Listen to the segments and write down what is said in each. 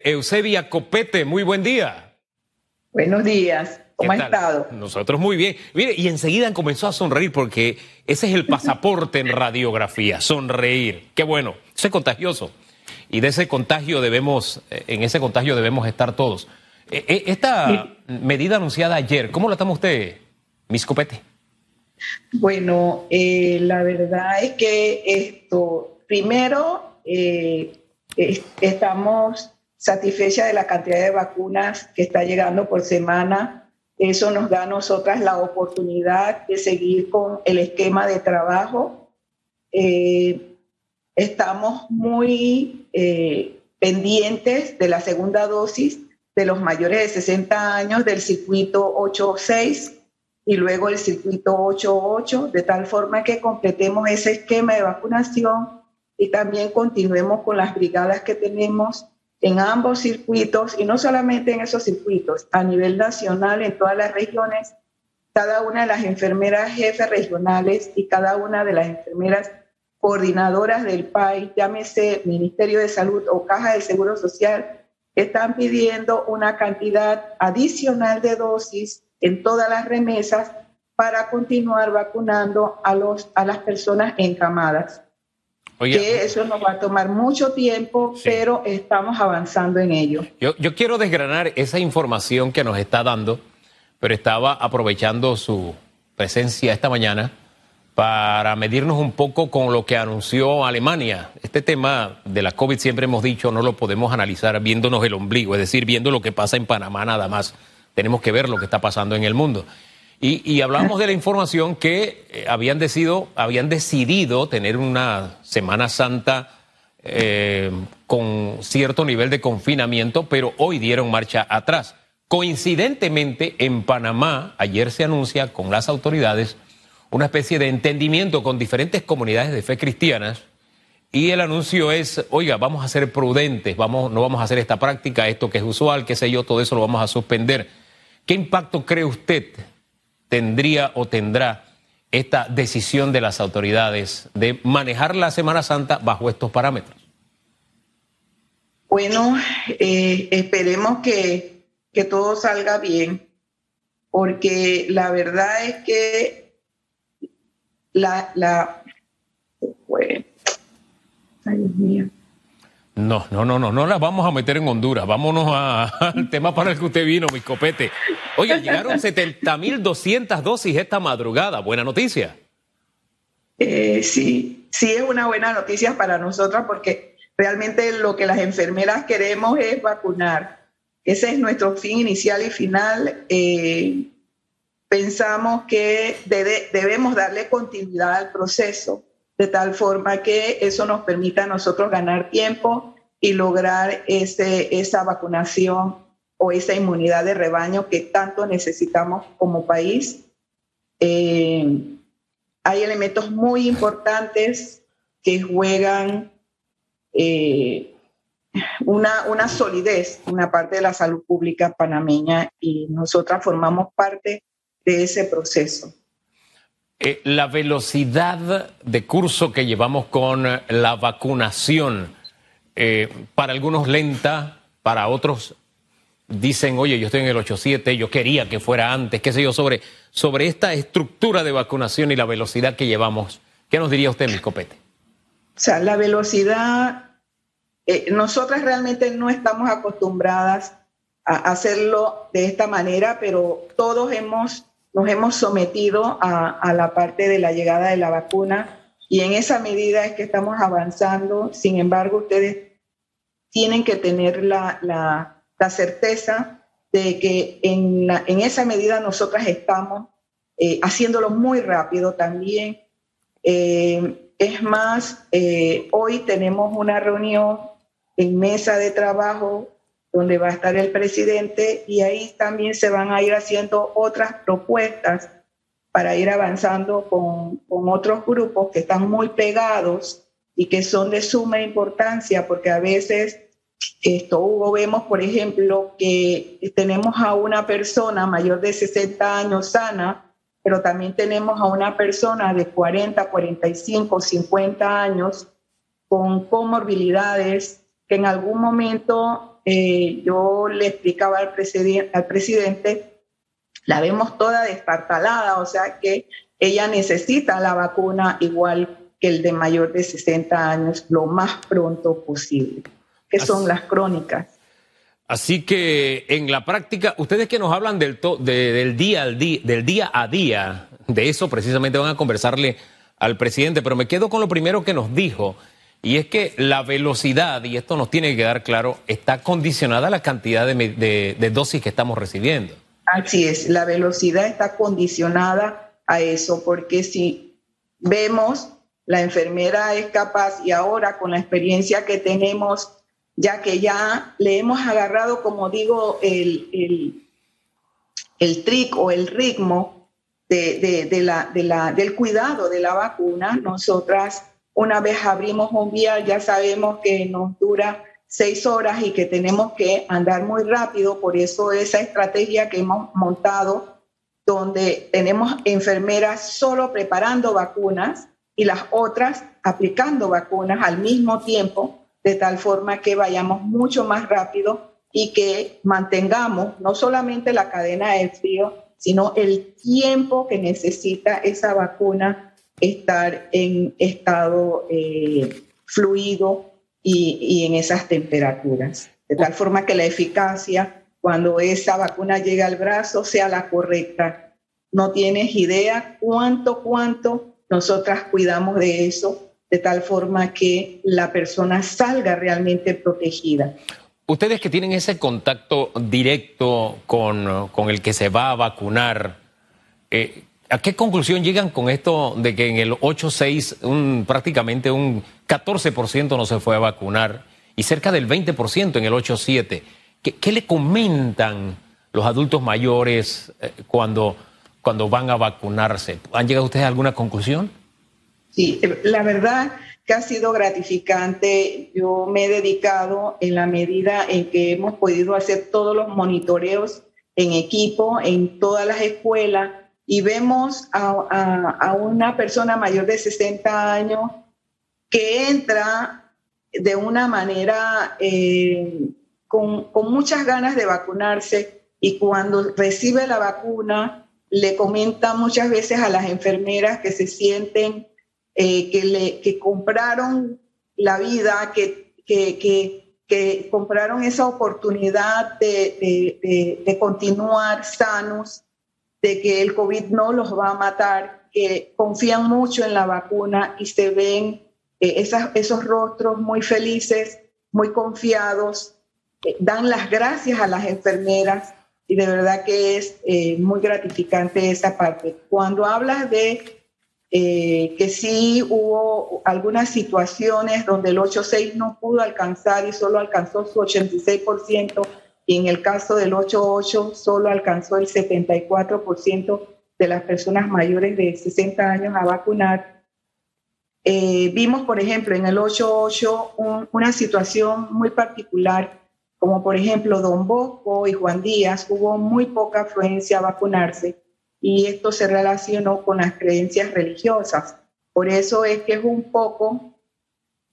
Eusebia Copete, muy buen día. Buenos días. ¿Cómo ha estado? Nosotros muy bien. Mire, y enseguida comenzó a sonreír porque ese es el pasaporte en radiografía, sonreír. Qué bueno, eso es contagioso. Y de ese contagio debemos, eh, en ese contagio debemos estar todos. Eh, eh, esta medida anunciada ayer, ¿cómo la toma usted, Miss Copete? Bueno, la verdad es que esto, primero, estamos satisfecha de la cantidad de vacunas que está llegando por semana. Eso nos da a nosotras la oportunidad de seguir con el esquema de trabajo. Eh, estamos muy eh, pendientes de la segunda dosis de los mayores de 60 años del circuito 8.6 y luego el circuito 8.8, de tal forma que completemos ese esquema de vacunación y también continuemos con las brigadas que tenemos en ambos circuitos y no solamente en esos circuitos, a nivel nacional, en todas las regiones, cada una de las enfermeras jefes regionales y cada una de las enfermeras coordinadoras del país, llámese Ministerio de Salud o Caja de Seguro Social, están pidiendo una cantidad adicional de dosis en todas las remesas para continuar vacunando a, los, a las personas encamadas que eso nos va a tomar mucho tiempo, pero estamos avanzando en ello. Yo, yo quiero desgranar esa información que nos está dando, pero estaba aprovechando su presencia esta mañana para medirnos un poco con lo que anunció Alemania. Este tema de la COVID siempre hemos dicho no lo podemos analizar viéndonos el ombligo, es decir, viendo lo que pasa en Panamá nada más. Tenemos que ver lo que está pasando en el mundo. Y, hablamos de la información que eh, habían, decidido, habían decidido tener una Semana Santa eh, con cierto nivel de confinamiento, pero hoy dieron marcha atrás. Coincidentemente, en Panamá, ayer se anuncia con las autoridades una especie de entendimiento con diferentes comunidades de fe cristianas y el anuncio es, oiga, vamos a ser prudentes, vamos, no vamos a hacer esta práctica, esto que es usual, qué sé yo, todo eso lo vamos a suspender. ¿Qué impacto cree usted tendría o tendrá esta decisión de las autoridades de manejar la Semana Santa bajo estos parámetros? Bueno, eh, esperemos que, que, todo salga bien, porque la verdad es que la... la ay, Dios mío. No, no, no, no, no las vamos a meter en Honduras. Vámonos al tema para el que usted vino, mi copete. Oye, llegaron 70.200 dosis esta madrugada. Buena noticia. Eh, sí, sí es una buena noticia para nosotras porque realmente lo que las enfermeras queremos es vacunar. Ese es nuestro fin inicial y final. Eh, pensamos que debemos darle continuidad al proceso de tal forma que eso nos permita a nosotros ganar tiempo y lograr ese, esa vacunación o esa inmunidad de rebaño que tanto necesitamos como país. Eh, hay elementos muy importantes que juegan eh, una, una solidez, una parte de la salud pública panameña y nosotras formamos parte de ese proceso. Eh, la velocidad de curso que llevamos con la vacunación, eh, para algunos lenta, para otros dicen, oye, yo estoy en el 8-7, yo quería que fuera antes, qué sé yo, sobre, sobre esta estructura de vacunación y la velocidad que llevamos. ¿Qué nos diría usted, mi copete? O sea, la velocidad, eh, nosotras realmente no estamos acostumbradas a hacerlo de esta manera, pero todos hemos nos hemos sometido a, la parte de la llegada de la vacuna y en esa medida es que estamos avanzando. Sin embargo, ustedes tienen que tener la, la, certeza de que en, en, esa medida nosotras estamos eh, haciéndolo muy rápido también. Eh, es más, eh, hoy tenemos una reunión en mesa de trabajo donde va a estar el presidente y ahí también se van a ir haciendo otras propuestas para ir avanzando con, con otros grupos que están muy pegados y que son de suma importancia porque a veces esto, Hugo, vemos, por ejemplo, que tenemos a una persona mayor de 60 años sana, pero también tenemos a una persona de 40, 45, 50 años con comorbilidades que en algún momento eh, yo le explicaba al, al presidente, la vemos toda destartalada, o sea que ella necesita la vacuna igual que el de mayor de 60 años lo más pronto posible, que son las crónicas. Así que en la práctica, ustedes que nos hablan del, del, día al día, del día a día, de eso precisamente van a conversarle al presidente, pero me quedo con lo primero que nos dijo, y es que la velocidad, y esto nos tiene que quedar claro, está condicionada a la cantidad de, dosis que estamos recibiendo. Así es, la velocidad está condicionada a eso, porque si vemos la enfermera es capaz y ahora con la experiencia que tenemos, ya que ya le hemos agarrado, como digo, el, el, el trick o el ritmo de, de la, del cuidado de la vacuna, nosotras una vez abrimos un vial ya sabemos que nos dura seis horas y que tenemos que andar muy rápido, por eso esa estrategia que hemos montado, donde tenemos enfermeras solo preparando vacunas, y las otras aplicando vacunas al mismo tiempo, de tal forma que vayamos mucho más rápido y que mantengamos no solamente la cadena de frío, sino el tiempo que necesita esa vacuna estar en estado eh, fluido y, en esas temperaturas. De tal forma que la eficacia, cuando esa vacuna llega al brazo, sea la correcta. No tienes idea cuánto, cuánto nosotras cuidamos de eso de tal forma que la persona salga realmente protegida. Ustedes que tienen ese contacto directo con, con el que se va a vacunar, eh, ¿a qué conclusión llegan con esto de que en el 8-6 un, prácticamente un 14% no se fue a vacunar y cerca del 20% en el 8-7? ¿Qué, ¿Qué, le comentan los adultos mayores eh, cuando cuando van a vacunarse. ¿Han llegado ustedes a alguna conclusión? Sí, la verdad que ha sido gratificante. Yo me he dedicado en la medida en que hemos podido hacer todos los monitoreos en equipo, en todas las escuelas, y vemos a, una persona mayor de 60 años que entra de una manera eh, con, con muchas ganas de vacunarse y cuando recibe la vacuna le comenta muchas veces a las enfermeras que se sienten eh, que, le, que compraron la vida, que, que, que, compraron esa oportunidad de, de, de, continuar sanos, de que el COVID no los va a matar, que confían mucho en la vacuna y se ven eh, esos rostros muy felices, muy confiados, eh, dan las gracias a las enfermeras y de verdad que es eh, muy gratificante esa parte. Cuando hablas de eh, que sí hubo algunas situaciones donde el 8.6 no pudo alcanzar y solo alcanzó su 86%, y en el caso del 8.8 solo alcanzó el 74% de las personas mayores de 60 años a vacunar. Eh, vimos, por ejemplo, en el 8.8 una situación muy particular como por ejemplo Don Bosco y Juan Díaz, hubo muy poca afluencia a vacunarse y esto se relacionó con las creencias religiosas. Por eso es que es un poco,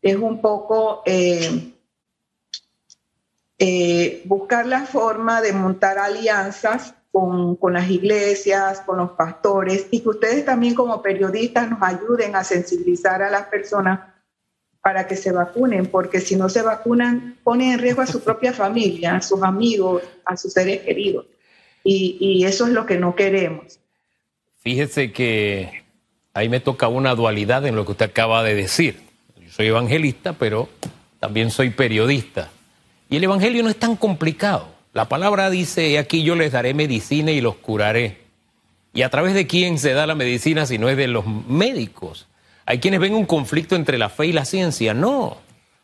es un poco eh, eh, buscar la forma de montar alianzas con, con, las iglesias, con los pastores y que ustedes también como periodistas nos ayuden a sensibilizar a las personas para que se vacunen, porque si no se vacunan, ponen en riesgo a su propia familia, a sus amigos, a sus seres queridos. Y, eso es lo que no queremos. Fíjese que ahí me toca una dualidad en lo que usted acaba de decir. Yo soy evangelista, pero también soy periodista. Y el Evangelio no es tan complicado. La palabra dice, aquí yo les daré medicina y los curaré. ¿Y a través de quién se da la medicina si no es de los médicos? Hay quienes ven un conflicto entre la fe y la ciencia. No,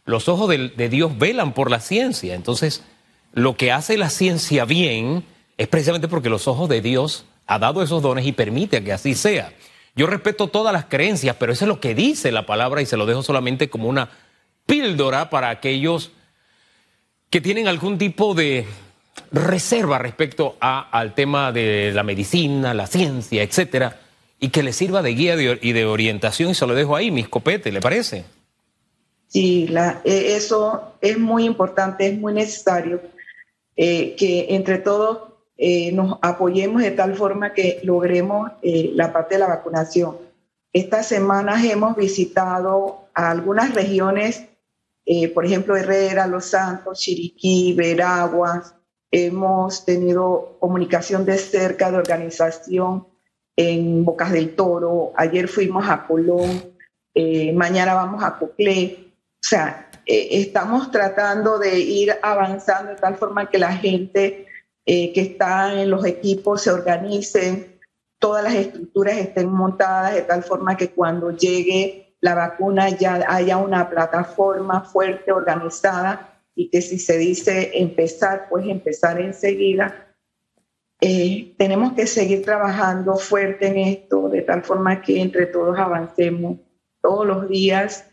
los ojos de, Dios velan por la ciencia. Entonces, lo que hace la ciencia bien es precisamente porque los ojos de Dios ha dado esos dones y permite que así sea. Yo respeto todas las creencias, pero eso es lo que dice la palabra y se lo dejo solamente como una píldora para aquellos que tienen algún tipo de reserva respecto al tema de la medicina, la ciencia, etcétera y que le sirva de guía y de orientación y se lo dejo ahí, mis copetes, ¿le parece? Sí, e, eso es muy importante, es muy necesario eh, que entre todos eh, nos apoyemos de tal forma que logremos eh, la parte de la vacunación. Estas semanas hemos visitado a algunas regiones, por ejemplo, Herrera, Los Santos, Chiriquí, Veraguas. Hemos tenido comunicación de cerca de organización en Bocas del Toro. Ayer fuimos a Colón, mañana vamos a Coclé. O sea, eh, estamos tratando de ir avanzando de tal forma que la gente eh, que está en los equipos se organicen, todas las estructuras estén montadas de tal forma que cuando llegue la vacuna ya haya una plataforma fuerte, organizada y que si se dice empezar, pues empezar enseguida. Eh, tenemos que seguir trabajando fuerte en esto de tal forma que entre todos avancemos todos los días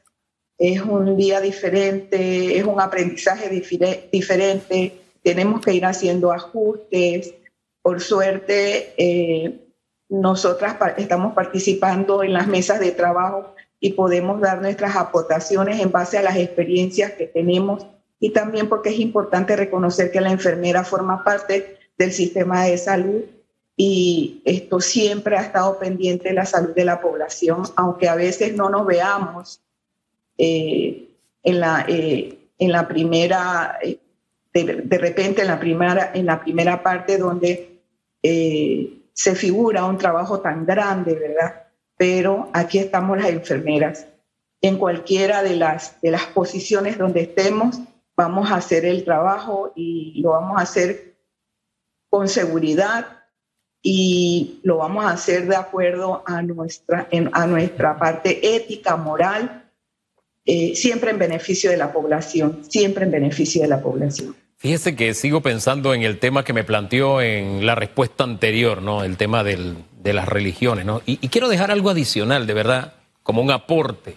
es un día diferente, es un aprendizaje diferente, tenemos que ir haciendo ajustes. Por suerte, eh, nosotras estamos participando en las mesas de trabajo y podemos dar nuestras aportaciones en base a las experiencias que tenemos y también porque es importante reconocer que la enfermera forma parte del sistema de salud y esto siempre ha estado pendiente de la salud de la población, aunque a veces no nos veamos eh, en, la, eh, en la primera, eh, de, repente en la primera, en la primera parte donde se figura un trabajo tan grande, ¿verdad? Pero aquí estamos las enfermeras. En cualquiera de las, de las posiciones donde estemos, vamos a hacer el trabajo y lo vamos a hacer con seguridad y lo vamos a hacer de acuerdo a nuestra, a nuestra parte ética, moral eh, siempre en beneficio de la población, siempre en beneficio de la población. Fíjese que sigo pensando en el tema que me planteó en la respuesta anterior, ¿no? El tema del, de las religiones, ¿no? Y, quiero dejar algo adicional, de verdad, como un aporte.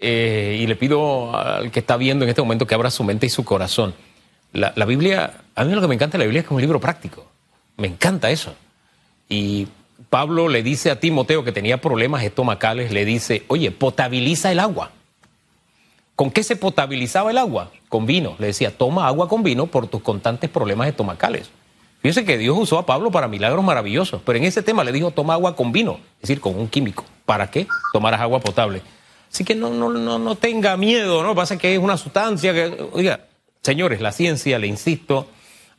Eh, y le pido al que está viendo en este momento que abra su mente y su corazón. La, Biblia, a mí lo que me encanta de la Biblia es que es un libro práctico. Me encanta eso. Y Pablo le dice a Timoteo que tenía problemas estomacales, le dice, oye, potabiliza el agua. ¿Con qué se potabilizaba el agua? Con vino. Le decía, toma agua con vino por tus constantes problemas estomacales. Fíjense que Dios usó a Pablo para milagros maravillosos, pero en ese tema le dijo, toma agua con vino, es decir, con un químico. ¿Para qué? Tomarás agua potable. Así que no, no, no, no tenga miedo, ¿no? Pasa que es una sustancia que, oiga, señores, la ciencia, le insisto,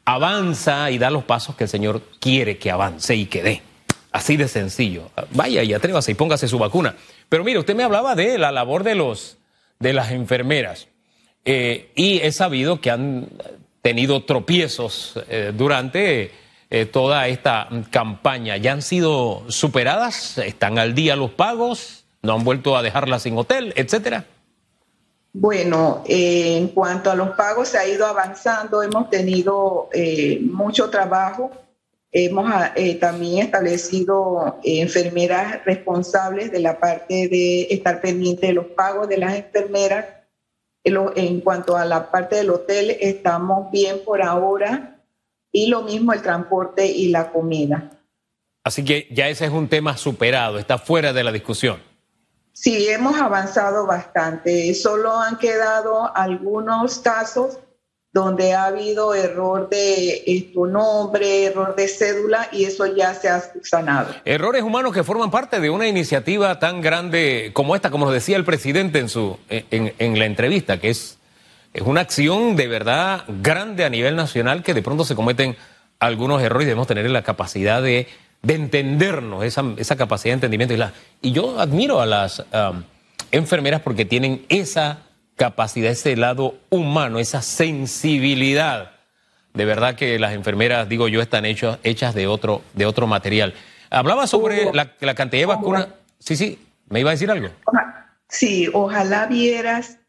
avanza y da los pasos que el Señor quiere que avance y que dé. Así de sencillo. Vaya y atrévase y póngase su vacuna. Pero mire, usted me hablaba de la labor de los de las enfermeras. Eh, y he sabido que han tenido tropiezos eh, durante eh, toda esta campaña. ¿Ya han sido superadas? ¿Están al día los pagos? ¿No han vuelto a dejarlas sin hotel, etcétera? Bueno, en cuanto a los pagos se ha ido avanzando, hemos tenido mucho trabajo Hemos ah, eh, también establecido eh, enfermeras responsables de la parte de estar pendiente de los pagos de las enfermeras. En, cuanto a la parte del hotel, estamos bien por ahora y lo mismo el transporte y la comida. Así que ya ese es un tema superado, está fuera de la discusión. Sí, hemos avanzado bastante. Solo han quedado algunos casos donde ha habido error de tu nombre, error de cédula y eso ya se ha sanado. Errores humanos que forman parte de una iniciativa tan grande como esta, como decía el presidente en, su, en, la entrevista, que es, es una acción de verdad grande a nivel nacional que de pronto se cometen algunos errores y debemos tener la capacidad de, de entendernos, esa, esa, capacidad de entendimiento. Y, la, y yo admiro a las enfermeras porque tienen esa capacidad, ese lado humano, esa sensibilidad. De verdad que las enfermeras, digo yo, están hechas, hechas de, otro, de otro material. Hablaba sobre la, cantidad de vacunas. Sí, sí, me iba a decir algo. Sí, ojalá vieras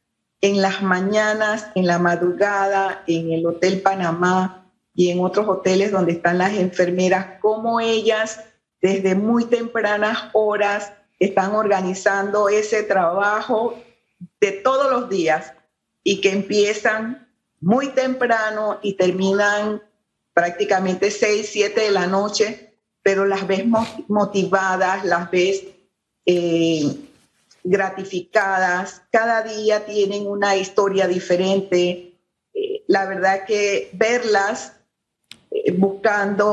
en las mañanas, en la madrugada, en el Hotel Panamá y en otros hoteles donde están las enfermeras, cómo ellas desde muy tempranas horas están organizando ese trabajo de todos los días y que empiezan muy temprano y terminan prácticamente 6, 7 de la noche, pero las ves motivadas, las ves, eh, gratificadas, cada día tienen una historia diferente. Eh, la verdad que verlas eh, buscando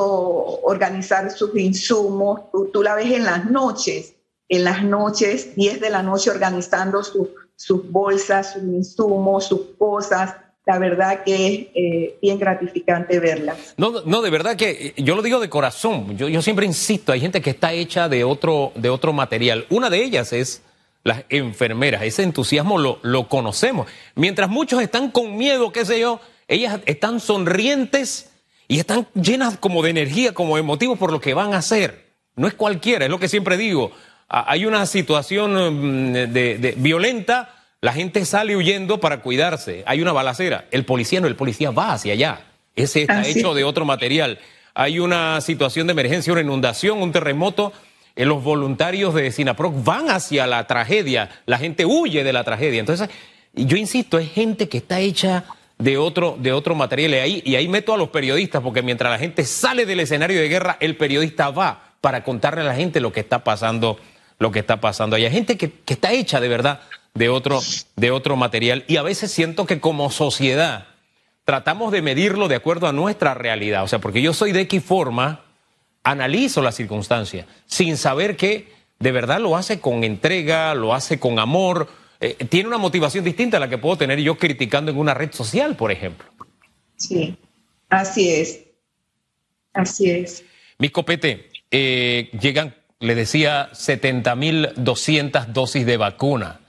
organizar sus insumos, tú, la ves en las noches, en las noches, 10 de la noche organizando sus bolsas, sus insumos, sus cosas, la verdad que es eh, bien gratificante verla. No, no, de verdad que yo lo digo de corazón. Yo, yo siempre insisto, hay gente que está hecha de otro, de otro material. Una de ellas es las enfermeras. Ese entusiasmo lo, lo conocemos. Mientras muchos están con miedo, qué sé yo, ellas están sonrientes y están llenas como de energía, como de motivos por lo que van a hacer. No es cualquiera, es lo que siempre digo. Hay una situación mm, de violenta la gente sale huyendo para cuidarse. Hay una balacera. El policía no, el policía va hacia allá. Ese está hecho de otro material. Hay una situación de emergencia, una inundación, un terremoto. Eh, los voluntarios de Sinaproc van hacia la tragedia. La gente huye de la tragedia. Entonces, yo insisto, es gente que está hecha de otro, de otro material. Y ahí, y ahí meto a los periodistas, porque mientras la gente sale del escenario de guerra, el periodista va para contarle a la gente lo que está pasando, lo que está pasando. Hay gente que, que está hecha de verdad de otro, de otro material. Y a veces siento que como sociedad tratamos de medirlo de acuerdo a nuestra realidad. O sea, porque yo soy de X forma, analizo las circunstancias sin saber que de verdad lo hace con entrega, lo hace con amor, eh, tiene una motivación distinta a la que puedo tener yo criticando en una red social, por ejemplo. Sí, así es. Así es. Mi copete, eh, llegan, le decía, 70.200 dosis de vacuna.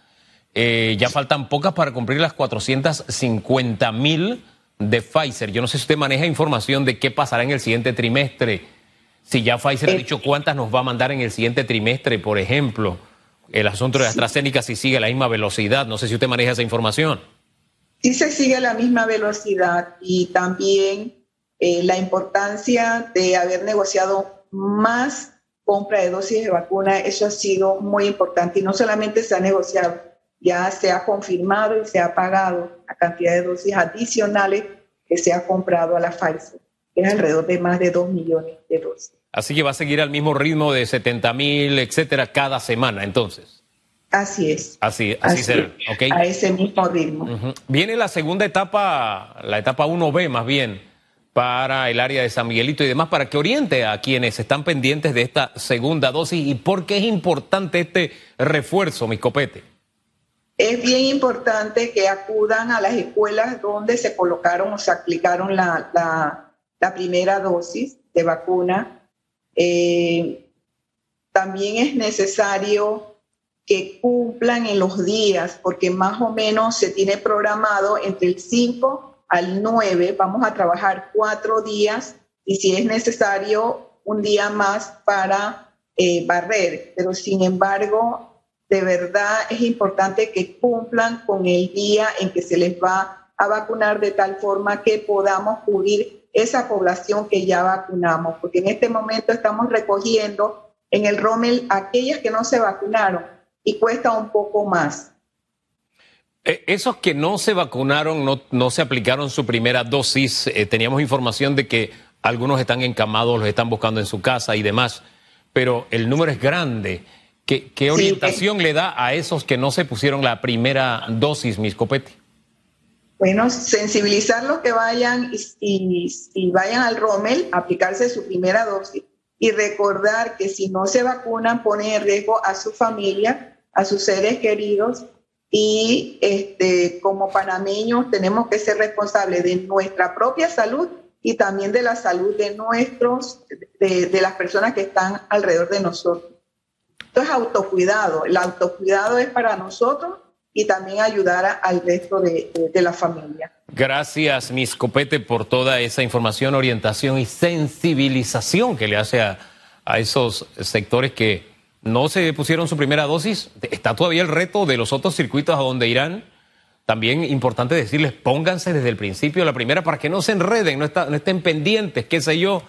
Eh, ya faltan pocas para cumplir las 450 mil de Pfizer. Yo no sé si usted maneja información de qué pasará en el siguiente trimestre. Si ya Pfizer ha eh, dicho cuántas nos va a mandar en el siguiente trimestre, por ejemplo. El asunto de AstraZeneca si sigue a la misma velocidad. No sé si usted maneja esa información. Sí se sigue a la misma velocidad y también eh, la importancia de haber negociado más compra de dosis de vacuna, eso ha sido muy importante y no solamente se ha negociado, ya se ha confirmado y se ha pagado la cantidad de dosis adicionales que se ha comprado a la Pfizer, que es alrededor de más de 2 millones de dosis. Así que va a seguir al mismo ritmo de 70 mil, etcétera, cada semana, entonces. Así es. Así, así, será. Okay. A ese mismo ritmo. Viene la segunda etapa, la etapa 1B más bien, para el área de San Miguelito y demás, para que oriente a quienes están pendientes de esta segunda dosis y por qué es importante este refuerzo, mi copete es bien importante que acudan a las escuelas donde se colocaron o se aplicaron la, la, primera dosis de vacuna. Eh, también es necesario que cumplan en los días, porque más o menos se tiene programado entre el 5 al 9, vamos a trabajar cuatro días y si es necesario un día más para eh, barrer, pero sin embargo de verdad es importante que cumplan con el día en que se les va a vacunar de tal forma que podamos cubrir esa población que ya vacunamos, porque en este momento estamos recogiendo en el Rommel aquellas que no se vacunaron y cuesta un poco más. Eh, esos que no se vacunaron, no, no se aplicaron su primera dosis, eh, teníamos información de que algunos están encamados, los están buscando en su casa y demás, pero el número es grande. ¿Qué, orientación le da a esos que no se pusieron la primera dosis, mis copete? Bueno, sensibilizar los que vayan y, vayan al Rommel, aplicarse su primera dosis y recordar que si no se vacunan ponen en riesgo a su familia, a sus seres queridos y este, como panameños tenemos que ser responsables de nuestra propia salud y también de la salud de nuestros, de las personas que están alrededor de nosotros. Esto es autocuidado. El autocuidado es para nosotros y también ayudar al resto de, la familia. Gracias, Miss Copete, por toda esa información, orientación y sensibilización que le hace a, a esos sectores que no se pusieron su primera dosis. Está todavía el reto de los otros circuitos a donde irán. También importante decirles, pónganse desde el principio la primera para que no se enreden, no, estén pendientes, qué sé yo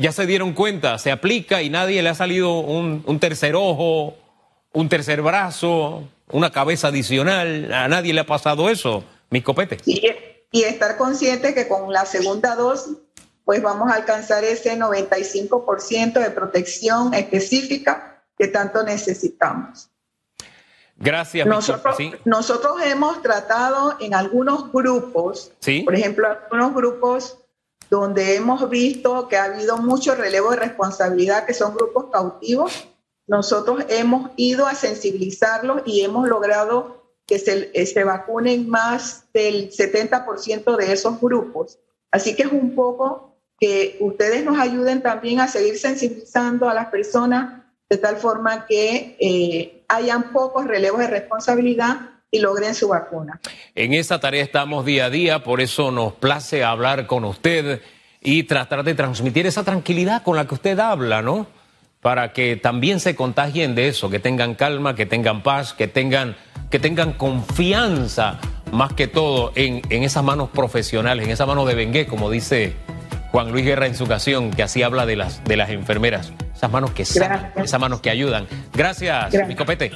ya se dieron cuenta, se aplica y nadie le ha salido un, tercer ojo, un tercer brazo, una cabeza adicional, a nadie le ha pasado eso, mi copete. Y, y estar consciente que con la segunda dosis, pues vamos a alcanzar ese 95% de protección específica que tanto necesitamos. Gracias. Nosotros, nosotros hemos tratado en algunos grupos, por ejemplo, algunos grupos donde hemos visto que ha habido mucho relevo de responsabilidad, que son grupos cautivos, nosotros hemos ido a sensibilizarlos y hemos logrado que se, eh, se vacunen más del 70% de esos grupos. Así que es un poco que ustedes nos ayuden también a seguir sensibilizando a las personas de tal forma que eh, hayan pocos relevos de responsabilidad y logren su vacuna. En esa tarea estamos día a día, por eso nos place hablar con usted y tratar de transmitir esa tranquilidad con la que usted habla, ¿no? para que también se contagien de eso, que tengan calma, que tengan paz, que tengan, que tengan confianza más que todo en, esas manos profesionales, en esa mano de Bengué, como dice Juan Luis Guerra en su ocasión, que así habla de las, de las enfermeras, esas manos que sanan, esas manos que ayudan. Gracias, mi copete.